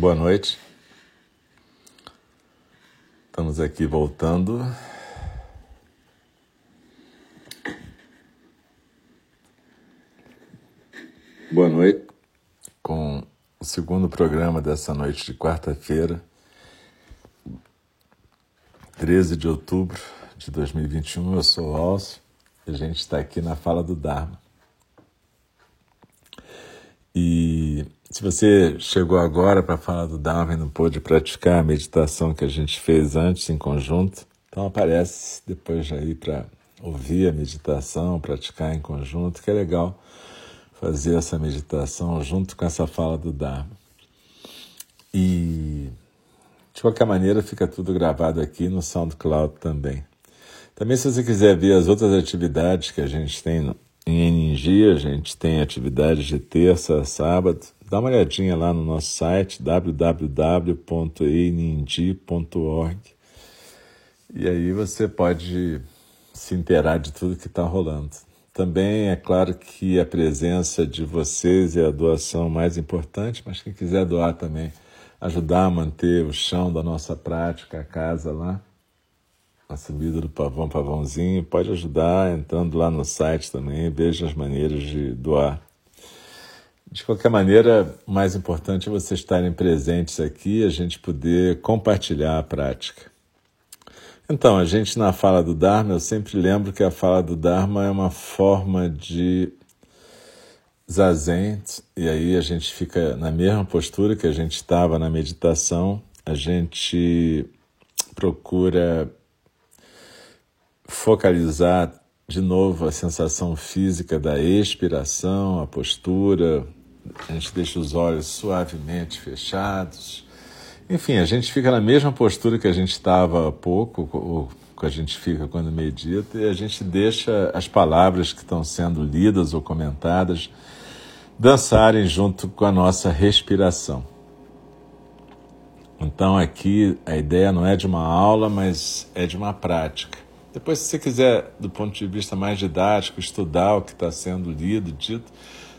Boa noite. Estamos aqui voltando. Boa noite. Com o segundo programa dessa noite de quarta-feira, 13 de outubro de 2021. Eu sou o Alcio e a gente está aqui na Fala do Dharma. E se você chegou agora para falar do e não pôde praticar a meditação que a gente fez antes em conjunto, então aparece depois aí para ouvir a meditação, praticar em conjunto, que é legal fazer essa meditação junto com essa fala do Dharma. E de qualquer maneira fica tudo gravado aqui no SoundCloud também. Também se você quiser ver as outras atividades que a gente tem em NG, a gente tem atividades de terça a sábado. Dá uma olhadinha lá no nosso site www.ening.org e aí você pode se inteirar de tudo que está rolando. Também é claro que a presença de vocês é a doação mais importante, mas quem quiser doar também, ajudar a manter o chão da nossa prática, a casa lá, a subida do pavão pavãozinho, pode ajudar entrando lá no site também, veja as maneiras de doar. De qualquer maneira, o mais importante é vocês estarem presentes aqui, a gente poder compartilhar a prática. Então, a gente na fala do Dharma, eu sempre lembro que a fala do Dharma é uma forma de zazen, e aí a gente fica na mesma postura que a gente estava na meditação, a gente procura focalizar de novo a sensação física da expiração, a postura, a gente deixa os olhos suavemente fechados. Enfim, a gente fica na mesma postura que a gente estava há pouco, ou que a gente fica quando medita, e a gente deixa as palavras que estão sendo lidas ou comentadas dançarem junto com a nossa respiração. Então aqui a ideia não é de uma aula, mas é de uma prática. Depois, se você quiser, do ponto de vista mais didático, estudar o que está sendo lido, dito,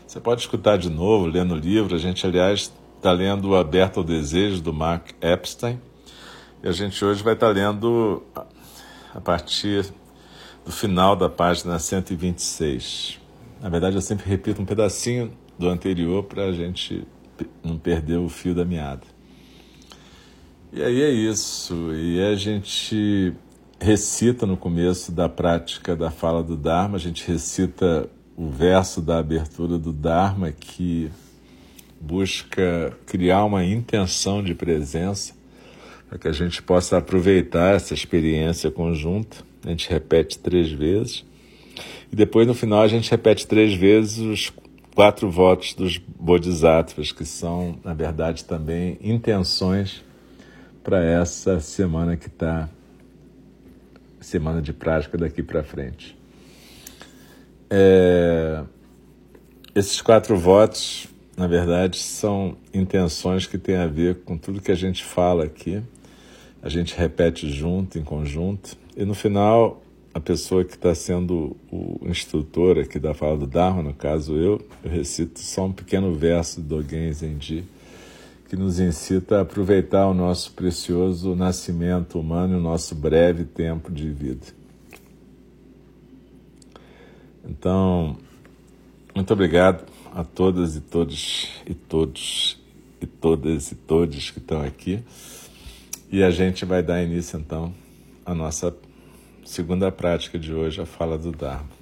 você pode escutar de novo, lendo o livro. A gente, aliás, está lendo Aberto ao Desejo, do Mark Epstein. E a gente hoje vai estar tá lendo a partir do final da página 126. Na verdade, eu sempre repito um pedacinho do anterior para a gente não perder o fio da meada. E aí é isso. E a gente recita no começo da prática da fala do Dharma, a gente recita o verso da abertura do Dharma que busca criar uma intenção de presença para que a gente possa aproveitar essa experiência conjunta. A gente repete três vezes e depois no final a gente repete três vezes os quatro votos dos Bodhisattvas, que são, na verdade, também intenções para essa semana que está semana de prática daqui para frente. É, esses quatro votos, na verdade, são intenções que têm a ver com tudo que a gente fala aqui. A gente repete junto, em conjunto, e no final, a pessoa que está sendo o instrutor aqui da fala do Dharma, no caso eu, eu recito só um pequeno verso do Dogen Zenji, que nos incita a aproveitar o nosso precioso nascimento humano e o nosso breve tempo de vida. Então, muito obrigado a todas e todos e todos e todas e todos que estão aqui. E a gente vai dar início então à nossa segunda prática de hoje, a fala do Dharma.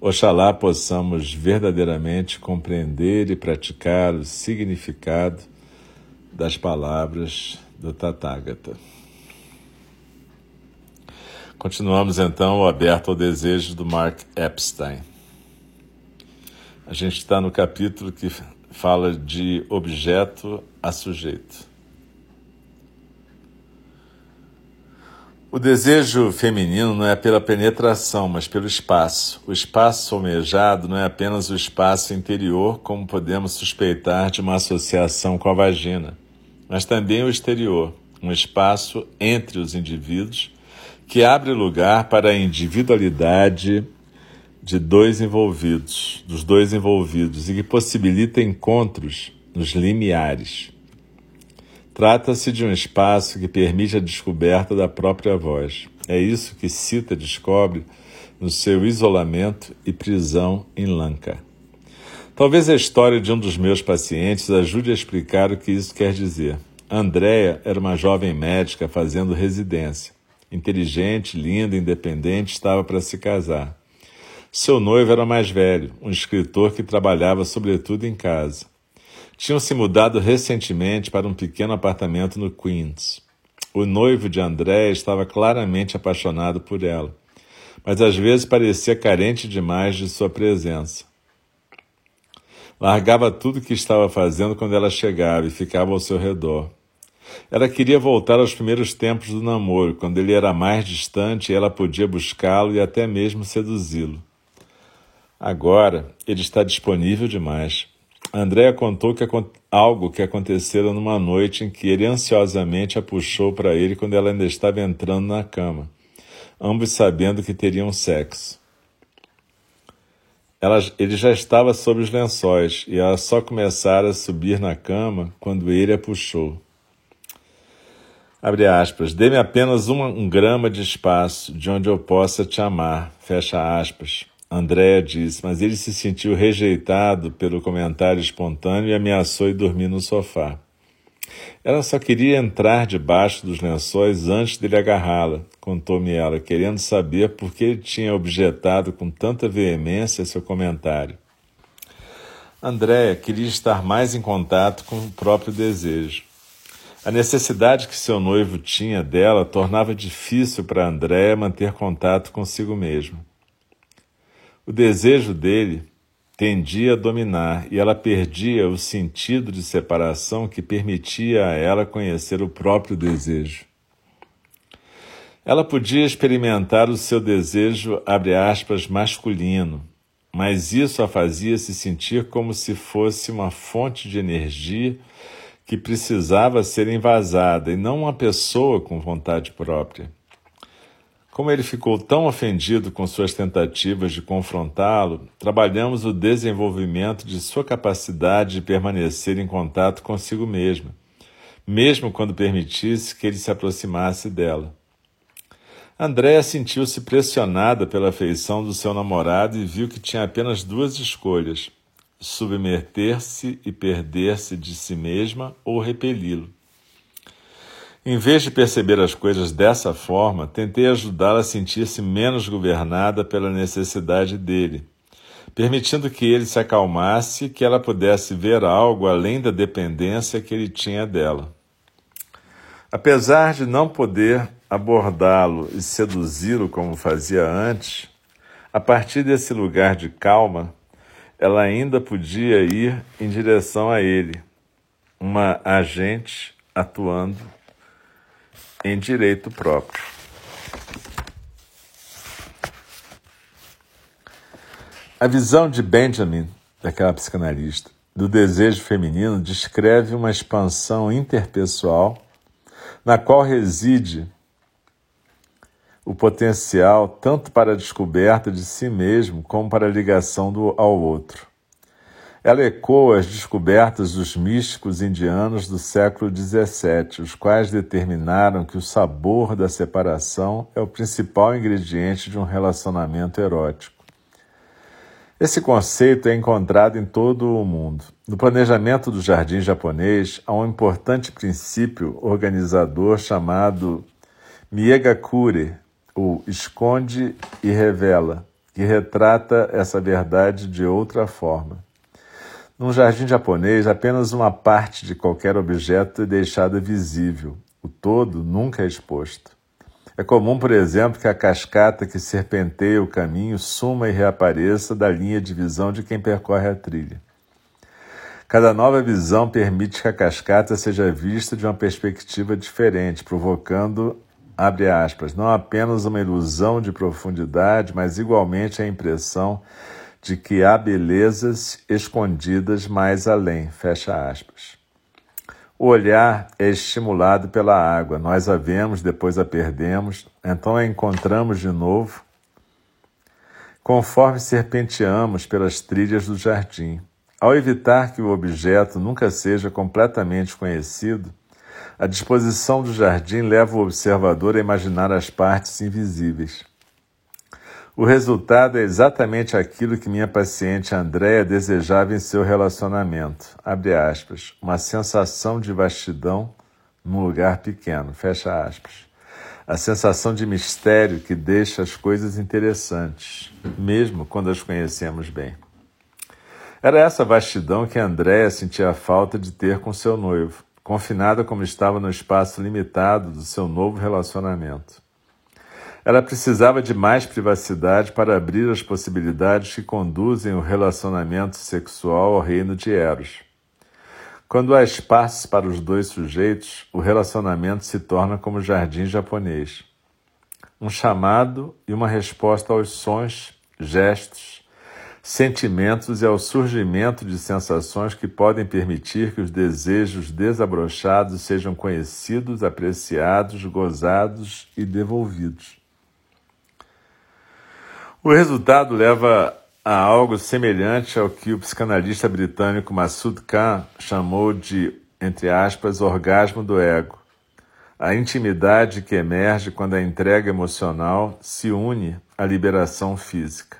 Oxalá possamos verdadeiramente compreender e praticar o significado das palavras do Tathagata. Continuamos então aberto ao desejo do Mark Epstein. A gente está no capítulo que fala de objeto a sujeito. O desejo feminino não é pela penetração, mas pelo espaço. O espaço almejado não é apenas o espaço interior, como podemos suspeitar de uma associação com a vagina, mas também o exterior, um espaço entre os indivíduos que abre lugar para a individualidade de dois envolvidos, dos dois envolvidos e que possibilita encontros nos limiares. Trata-se de um espaço que permite a descoberta da própria voz. É isso que Sita descobre no seu isolamento e prisão em Lanka. Talvez a história de um dos meus pacientes ajude a explicar o que isso quer dizer. Andréa era uma jovem médica fazendo residência. Inteligente, linda, independente, estava para se casar. Seu noivo era mais velho, um escritor que trabalhava sobretudo em casa. Tinham se mudado recentemente para um pequeno apartamento no Queens. O noivo de André estava claramente apaixonado por ela, mas às vezes parecia carente demais de sua presença. Largava tudo o que estava fazendo quando ela chegava e ficava ao seu redor. Ela queria voltar aos primeiros tempos do namoro, quando ele era mais distante e ela podia buscá-lo e até mesmo seduzi-lo. Agora ele está disponível demais. Andréa contou que algo que acontecera numa noite em que ele ansiosamente a puxou para ele quando ela ainda estava entrando na cama, ambos sabendo que teriam sexo. Ela, ele já estava sob os lençóis e ela só começara a subir na cama quando ele a puxou. Abre aspas, dê-me apenas um grama de espaço de onde eu possa te amar, fecha aspas. Andréa diz, mas ele se sentiu rejeitado pelo comentário espontâneo e ameaçou ir dormir no sofá. Ela só queria entrar debaixo dos lençóis antes dele agarrá-la, contou-me ela, querendo saber por que ele tinha objetado com tanta veemência seu comentário. Andréa queria estar mais em contato com o próprio desejo. A necessidade que seu noivo tinha dela tornava difícil para Andréa manter contato consigo mesma. O desejo dele tendia a dominar e ela perdia o sentido de separação que permitia a ela conhecer o próprio desejo. Ela podia experimentar o seu desejo, abre aspas, masculino, mas isso a fazia se sentir como se fosse uma fonte de energia que precisava ser envasada e não uma pessoa com vontade própria. Como ele ficou tão ofendido com suas tentativas de confrontá-lo, trabalhamos o desenvolvimento de sua capacidade de permanecer em contato consigo mesma, mesmo quando permitisse que ele se aproximasse dela. Andréa sentiu-se pressionada pela afeição do seu namorado e viu que tinha apenas duas escolhas: submeter-se e perder-se de si mesma ou repeli-lo. Em vez de perceber as coisas dessa forma, tentei ajudá-la a sentir-se menos governada pela necessidade dele, permitindo que ele se acalmasse e que ela pudesse ver algo além da dependência que ele tinha dela. Apesar de não poder abordá-lo e seduzi-lo como fazia antes, a partir desse lugar de calma, ela ainda podia ir em direção a ele, uma agente atuando em direito próprio. A visão de Benjamin, daquela psicanalista, do desejo feminino descreve uma expansão interpessoal na qual reside o potencial tanto para a descoberta de si mesmo como para a ligação do, ao outro. Ela ecoa as descobertas dos místicos indianos do século XVII, os quais determinaram que o sabor da separação é o principal ingrediente de um relacionamento erótico. Esse conceito é encontrado em todo o mundo. No planejamento do jardim japonês, há um importante princípio organizador chamado Miegakure, ou esconde e revela, que retrata essa verdade de outra forma. Num jardim japonês, apenas uma parte de qualquer objeto é deixada visível, o todo nunca é exposto. É comum, por exemplo, que a cascata que serpenteia o caminho suma e reapareça da linha de visão de quem percorre a trilha. Cada nova visão permite que a cascata seja vista de uma perspectiva diferente, provocando, abre aspas, não apenas uma ilusão de profundidade, mas igualmente a impressão de que há belezas escondidas mais além, fecha aspas. O olhar é estimulado pela água. Nós a vemos, depois a perdemos, então a encontramos de novo, conforme serpenteamos pelas trilhas do jardim. Ao evitar que o objeto nunca seja completamente conhecido, a disposição do jardim leva o observador a imaginar as partes invisíveis. O resultado é exatamente aquilo que minha paciente Andréa desejava em seu relacionamento. Abre aspas. Uma sensação de vastidão num lugar pequeno. Fecha aspas. A sensação de mistério que deixa as coisas interessantes, mesmo quando as conhecemos bem. Era essa vastidão que Andréa sentia falta de ter com seu noivo, confinada como estava no espaço limitado do seu novo relacionamento. Ela precisava de mais privacidade para abrir as possibilidades que conduzem o relacionamento sexual ao reino de Eros. Quando há espaço para os dois sujeitos, o relacionamento se torna como jardim japonês. Um chamado e uma resposta aos sons, gestos, sentimentos e ao surgimento de sensações que podem permitir que os desejos desabrochados sejam conhecidos, apreciados, gozados e devolvidos. O resultado leva a algo semelhante ao que o psicanalista britânico Massoud Khan chamou de, entre aspas, orgasmo do ego. A intimidade que emerge quando a entrega emocional se une à liberação física.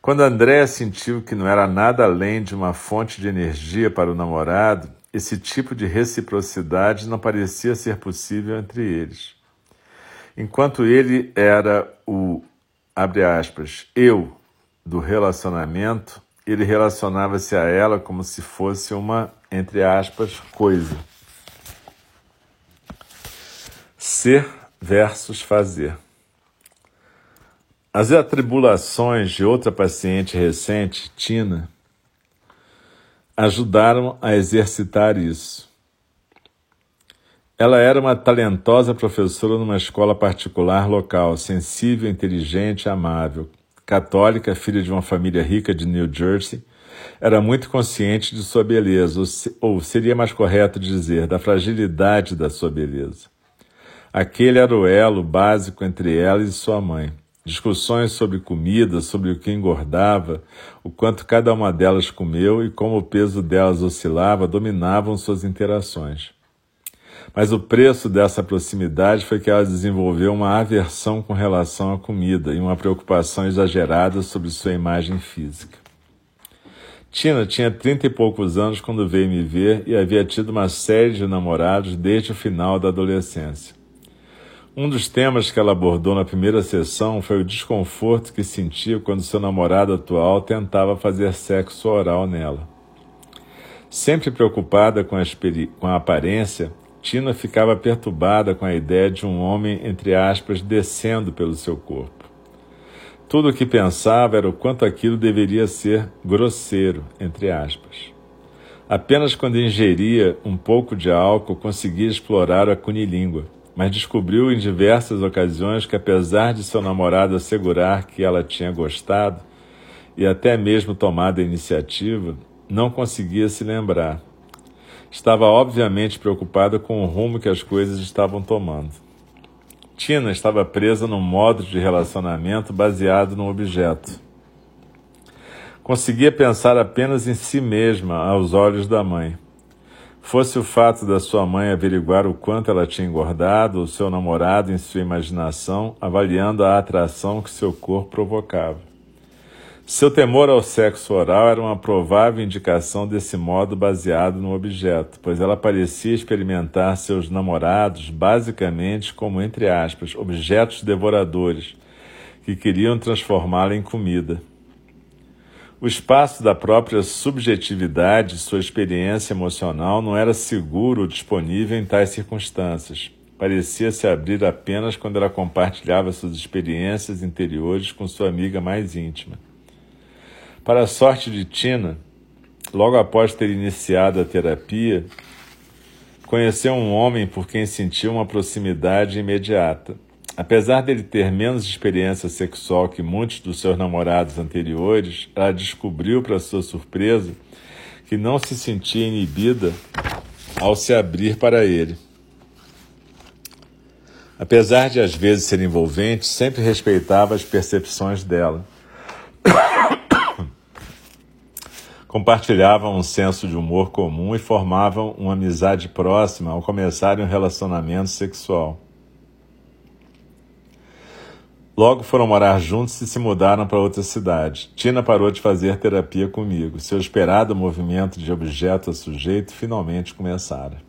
Quando Andréa sentiu que não era nada além de uma fonte de energia para o namorado, esse tipo de reciprocidade não parecia ser possível entre eles. Enquanto ele era o abre aspas, eu do relacionamento, ele relacionava-se a ela como se fosse uma, entre aspas, coisa. Ser versus fazer. As atribulações de outra paciente recente, Tina, ajudaram a exercitar isso. Ela era uma talentosa professora numa escola particular local, sensível, inteligente, amável. Católica, filha de uma família rica de New Jersey, era muito consciente de sua beleza, ou seria mais correto dizer, da fragilidade da sua beleza. Aquele era o elo básico entre ela e sua mãe. Discussões sobre comida, sobre o que engordava, o quanto cada uma delas comeu e como o peso delas oscilava dominavam suas interações. Mas o preço dessa proximidade foi que ela desenvolveu uma aversão com relação à comida e uma preocupação exagerada sobre sua imagem física. Tina tinha trinta e poucos anos quando veio me ver e havia tido uma série de namorados desde o final da adolescência. Um dos temas que ela abordou na primeira sessão foi o desconforto que sentia quando seu namorado atual tentava fazer sexo oral nela. Sempre preocupada com a, com a aparência, Tina ficava perturbada com a ideia de um homem, entre aspas, descendo pelo seu corpo. Tudo o que pensava era o quanto aquilo deveria ser grosseiro, entre aspas. Apenas quando ingeria um pouco de álcool conseguia explorar a cunilíngua, mas descobriu em diversas ocasiões que, apesar de seu namorado assegurar que ela tinha gostado e até mesmo tomado a iniciativa, não conseguia se lembrar estava obviamente preocupada com o rumo que as coisas estavam tomando. Tina estava presa num modo de relacionamento baseado no objeto. Conseguia pensar apenas em si mesma aos olhos da mãe. Fosse o fato da sua mãe averiguar o quanto ela tinha engordado, o seu namorado em sua imaginação, avaliando a atração que seu corpo provocava. Seu temor ao sexo oral era uma provável indicação desse modo baseado no objeto, pois ela parecia experimentar seus namorados basicamente como, entre aspas, objetos devoradores que queriam transformá-la em comida. O espaço da própria subjetividade, sua experiência emocional, não era seguro ou disponível em tais circunstâncias. Parecia se abrir apenas quando ela compartilhava suas experiências interiores com sua amiga mais íntima. Para a sorte de Tina, logo após ter iniciado a terapia, conheceu um homem por quem sentiu uma proximidade imediata. Apesar dele ter menos experiência sexual que muitos dos seus namorados anteriores, ela descobriu, para sua surpresa, que não se sentia inibida ao se abrir para ele. Apesar de às vezes ser envolvente, sempre respeitava as percepções dela. Compartilhavam um senso de humor comum e formavam uma amizade próxima ao começarem um relacionamento sexual. Logo foram morar juntos e se mudaram para outra cidade. Tina parou de fazer terapia comigo. Seu esperado movimento de objeto a sujeito finalmente começara.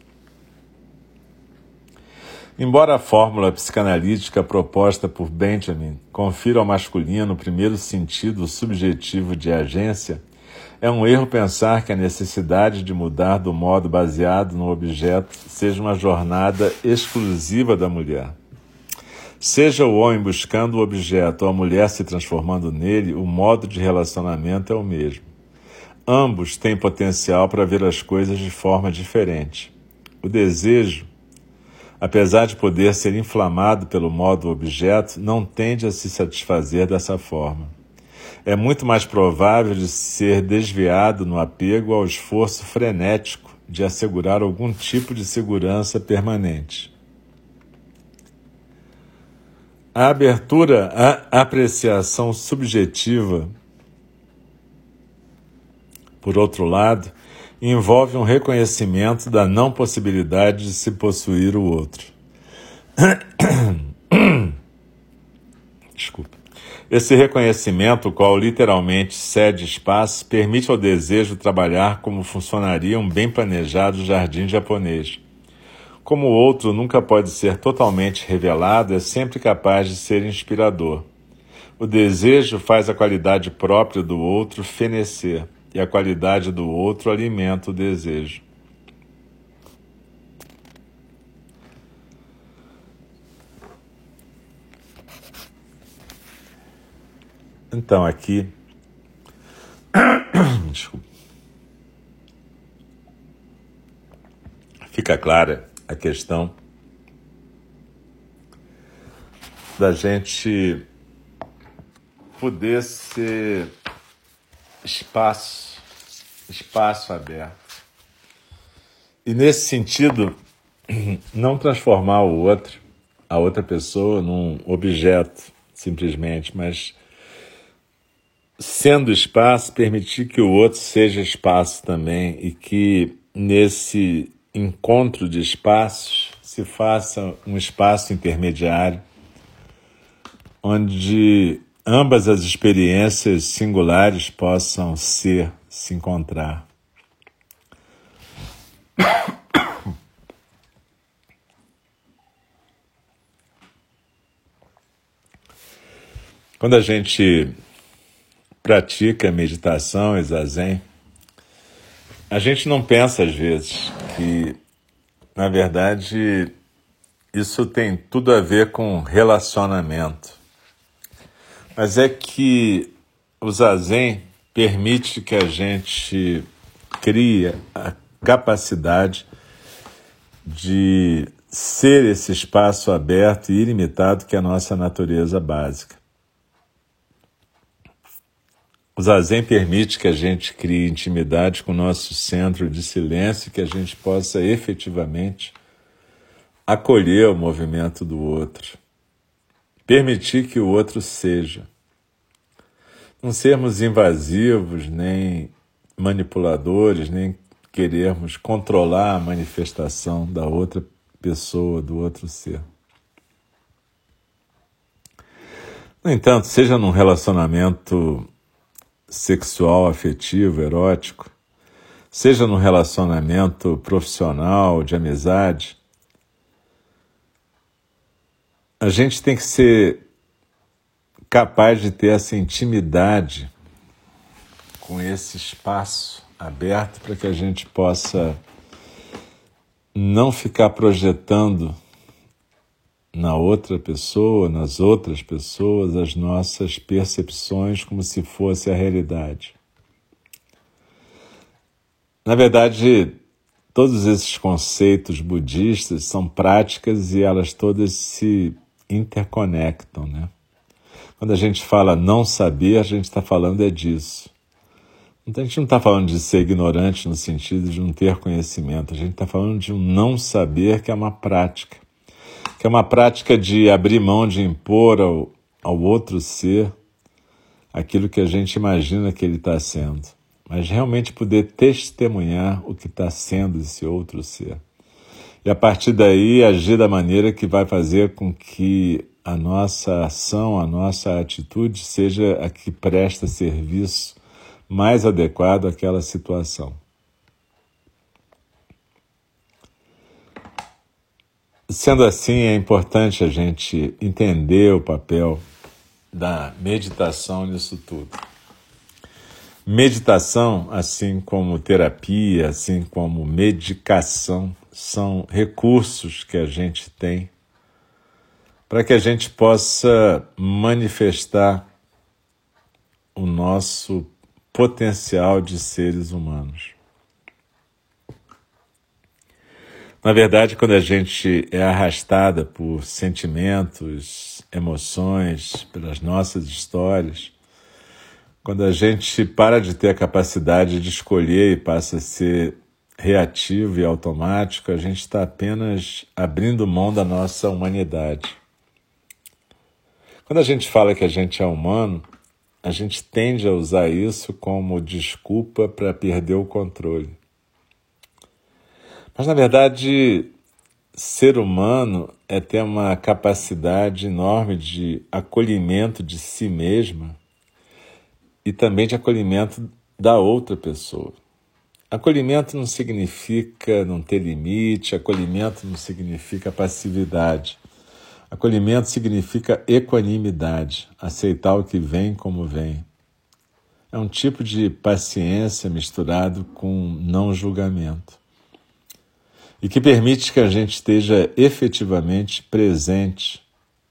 Embora a fórmula psicanalítica proposta por Benjamin confira ao masculino o primeiro sentido subjetivo de agência, é um erro pensar que a necessidade de mudar do modo baseado no objeto seja uma jornada exclusiva da mulher. Seja o homem buscando o objeto ou a mulher se transformando nele, o modo de relacionamento é o mesmo. Ambos têm potencial para ver as coisas de forma diferente. O desejo, apesar de poder ser inflamado pelo modo objeto, não tende a se satisfazer dessa forma. É muito mais provável de ser desviado no apego ao esforço frenético de assegurar algum tipo de segurança permanente. A abertura à apreciação subjetiva, por outro lado, envolve um reconhecimento da não possibilidade de se possuir o outro. Desculpa. Esse reconhecimento, qual literalmente cede espaço, permite ao desejo trabalhar como funcionaria um bem planejado jardim japonês como o outro nunca pode ser totalmente revelado, é sempre capaz de ser inspirador. O desejo faz a qualidade própria do outro fenecer, e a qualidade do outro alimenta o desejo. Então, aqui. Desculpa. Fica clara a questão da gente poder ser espaço, espaço aberto. E nesse sentido, não transformar o outro, a outra pessoa, num objeto, simplesmente, mas sendo espaço, permitir que o outro seja espaço também e que nesse encontro de espaços se faça um espaço intermediário onde ambas as experiências singulares possam ser, se encontrar. Quando a gente pratica meditação e zazen, a gente não pensa às vezes que, na verdade, isso tem tudo a ver com relacionamento. Mas é que o zazen permite que a gente crie a capacidade de ser esse espaço aberto e ilimitado que é a nossa natureza básica. O zazen permite que a gente crie intimidade com o nosso centro de silêncio, que a gente possa efetivamente acolher o movimento do outro, permitir que o outro seja. não sermos invasivos, nem manipuladores, nem querermos controlar a manifestação da outra pessoa, do outro ser. No entanto, seja num relacionamento sexual, afetivo, erótico, seja num relacionamento profissional, de amizade, a gente tem que ser capaz de ter essa intimidade com esse espaço aberto para que a gente possa não ficar projetando na outra pessoa, nas outras pessoas, as nossas percepções como se fosse a realidade. Na verdade, todos esses conceitos budistas são práticas e elas todas se interconectam, né? Quando a gente fala não saber, a gente está falando é disso. Então, a gente não está falando de ser ignorante no sentido de não ter conhecimento, a gente está falando de um não saber que é uma prática, que é uma prática de abrir mão de impor ao, ao outro ser aquilo que a gente imagina que ele está sendo, mas realmente poder testemunhar o que está sendo esse outro ser. E a partir daí agir da maneira que vai fazer com que a nossa ação, a nossa atitude seja a que presta serviço mais adequado àquela situação. Sendo assim, é importante a gente entender o papel da meditação nisso tudo. Meditação, assim como terapia, assim como medicação, são recursos que a gente tem para que a gente possa manifestar o nosso potencial de seres humanos. Na verdade, quando a gente é arrastada por sentimentos, emoções, pelas nossas histórias, quando a gente para de ter a capacidade de escolher e passa a ser reativo e automático, a gente está apenas abrindo mão da nossa humanidade. Quando a gente fala que a gente é humano, a gente tende a usar isso como desculpa para perder o controle. Mas, na verdade, ser humano é ter uma capacidade enorme de acolhimento de si mesma e também de acolhimento da outra pessoa. Acolhimento não significa não ter limite, acolhimento não significa passividade. Acolhimento significa equanimidade, aceitar o que vem como vem. É um tipo de paciência misturado com não julgamento. E que permite que a gente esteja efetivamente presente,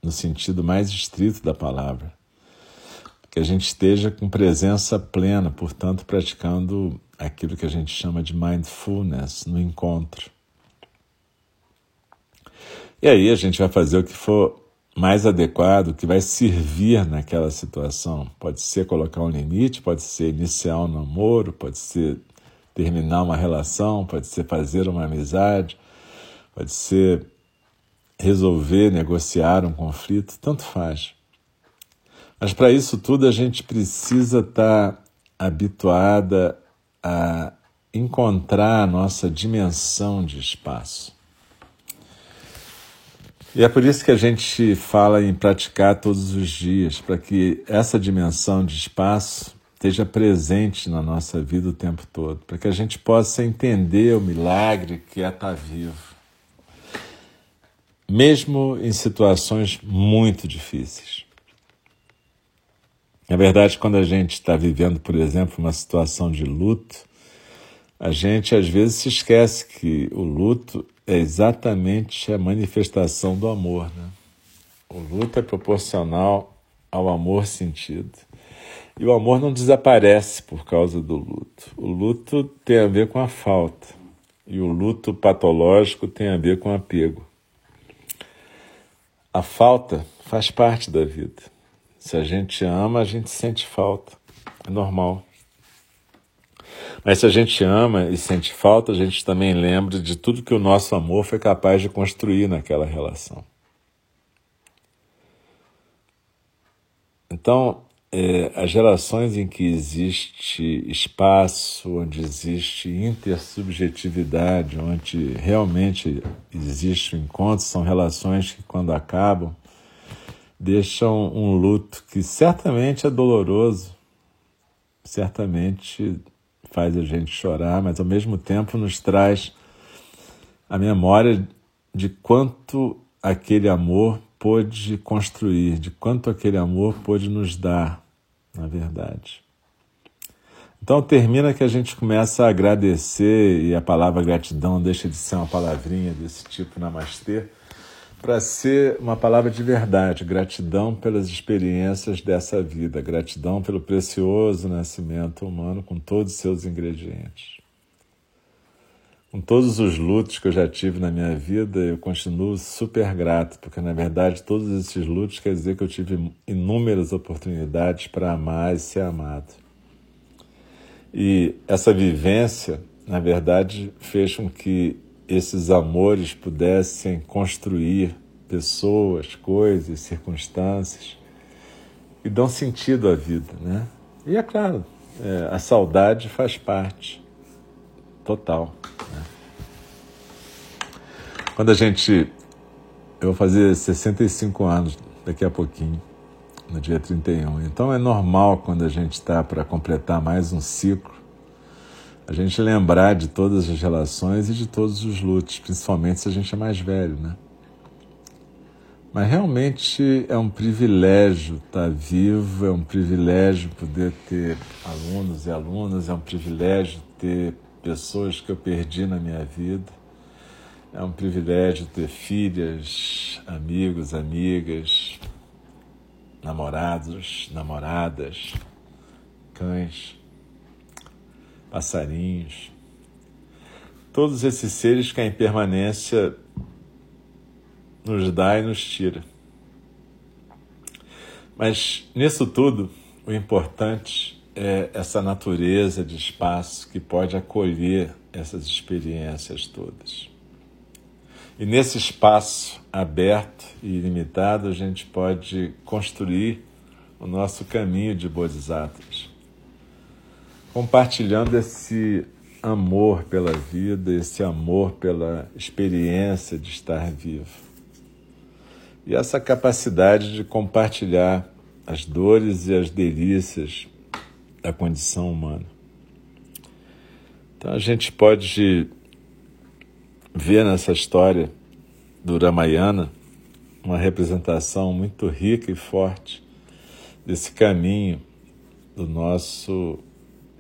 no sentido mais estrito da palavra. Que a gente esteja com presença plena, portanto, praticando aquilo que a gente chama de mindfulness no encontro. E aí a gente vai fazer o que for mais adequado, o que vai servir naquela situação. Pode ser colocar um limite, pode ser iniciar um namoro, pode ser terminar uma relação, pode ser fazer uma amizade, pode ser resolver, negociar um conflito, tanto faz. Mas para isso tudo a gente precisa estar tá habituada a encontrar a nossa dimensão de espaço. E é por isso que a gente fala em praticar todos os dias, para que essa dimensão de espaço esteja presente na nossa vida o tempo todo, para que a gente possa entender o milagre que é estar vivo. Mesmo em situações muito difíceis. Na verdade, quando a gente está vivendo, por exemplo, uma situação de luto, a gente às vezes se esquece que o luto é exatamente a manifestação do amor. Né? O luto é proporcional ao amor sentido. E o amor não desaparece por causa do luto. O luto tem a ver com a falta. E o luto patológico tem a ver com apego. A falta faz parte da vida. Se a gente ama, a gente sente falta. É normal. Mas se a gente ama e sente falta, a gente também lembra de tudo que o nosso amor foi capaz de construir naquela relação. Então, é, as relações em que existe espaço, onde existe intersubjetividade, onde realmente existe o um encontro, são relações que, quando acabam, deixam um luto que certamente é doloroso, certamente faz a gente chorar, mas ao mesmo tempo nos traz a memória de quanto aquele amor pôde construir, de quanto aquele amor pôde nos dar, na verdade. Então termina que a gente começa a agradecer, e a palavra gratidão deixa de ser uma palavrinha desse tipo namastê, para ser uma palavra de verdade, gratidão pelas experiências dessa vida, gratidão pelo precioso nascimento humano com todos os seus ingredientes. Com todos os lutos que eu já tive na minha vida, eu continuo super grato, porque na verdade todos esses lutos quer dizer que eu tive inúmeras oportunidades para amar e ser amado. E essa vivência, na verdade, fez com que esses amores pudessem construir pessoas, coisas, circunstâncias e dão sentido à vida, né? E é claro, é, a saudade faz parte total. Né? Quando a gente. Eu vou fazer 65 anos daqui a pouquinho, no dia 31. Então é normal quando a gente está para completar mais um ciclo, a gente lembrar de todas as relações e de todos os lutos, principalmente se a gente é mais velho, né? Mas realmente é um privilégio estar vivo, é um privilégio poder ter alunos e alunas, é um privilégio ter pessoas que eu perdi na minha vida. É um privilégio ter filhas, amigos, amigas, namorados, namoradas, cães, passarinhos. Todos esses seres que a impermanência nos dá e nos tira. Mas nisso tudo, o importante é essa natureza de espaço que pode acolher essas experiências todas. E nesse espaço aberto e ilimitado, a gente pode construir o nosso caminho de bodhisattvas, compartilhando esse amor pela vida, esse amor pela experiência de estar vivo. E essa capacidade de compartilhar as dores e as delícias da condição humana. Então a gente pode ver nessa história do Ramayana uma representação muito rica e forte desse caminho do nosso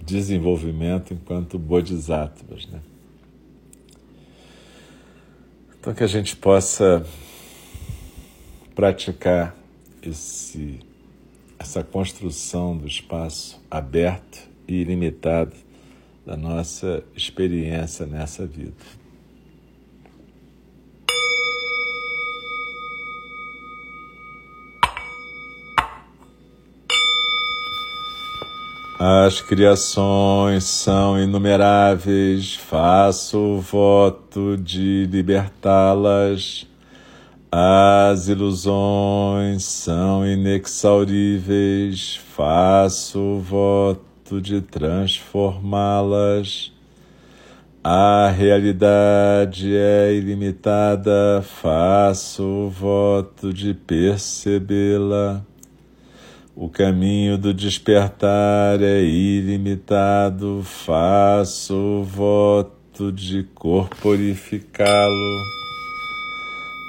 desenvolvimento enquanto bodhisattvas. Né? Então que a gente possa praticar esse essa construção do espaço aberto e ilimitado da nossa experiência nessa vida. As criações são inumeráveis, faço o voto de libertá-las as ilusões são inexauríveis, faço o voto de transformá-las. A realidade é ilimitada, faço o voto de percebê-la. O caminho do despertar é ilimitado, faço o voto de corporificá-lo.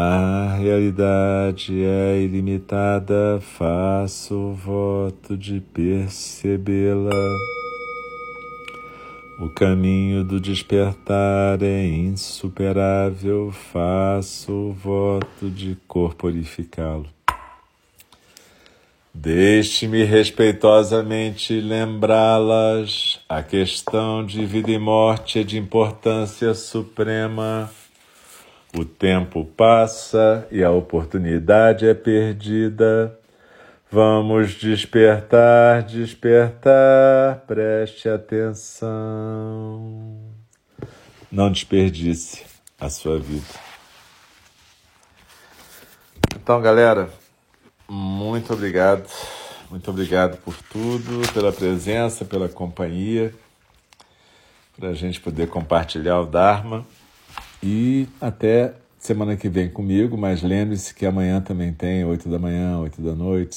A realidade é ilimitada, faço o voto de percebê-la. O caminho do despertar é insuperável, faço o voto de corporificá-lo. Deixe-me respeitosamente lembrá-las. A questão de vida e morte é de importância suprema. O tempo passa e a oportunidade é perdida. Vamos despertar, despertar, preste atenção. Não desperdice a sua vida. Então, galera. Muito obrigado, muito obrigado por tudo, pela presença, pela companhia, para a gente poder compartilhar o Dharma. E até semana que vem comigo, mas lembre-se que amanhã também tem 8 da manhã, 8 da noite,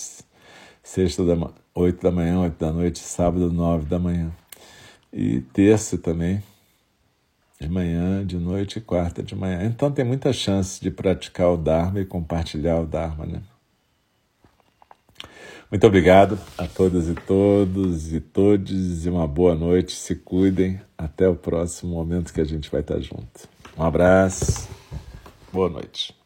sexta da 8 da manhã, 8 da noite, sábado 9 da manhã. E terça também, de manhã, de noite e quarta de manhã. Então tem muita chance de praticar o Dharma e compartilhar o Dharma, né? Muito obrigado a todas e todos e todes e uma boa noite. Se cuidem. Até o próximo momento que a gente vai estar junto. Um abraço. Boa noite.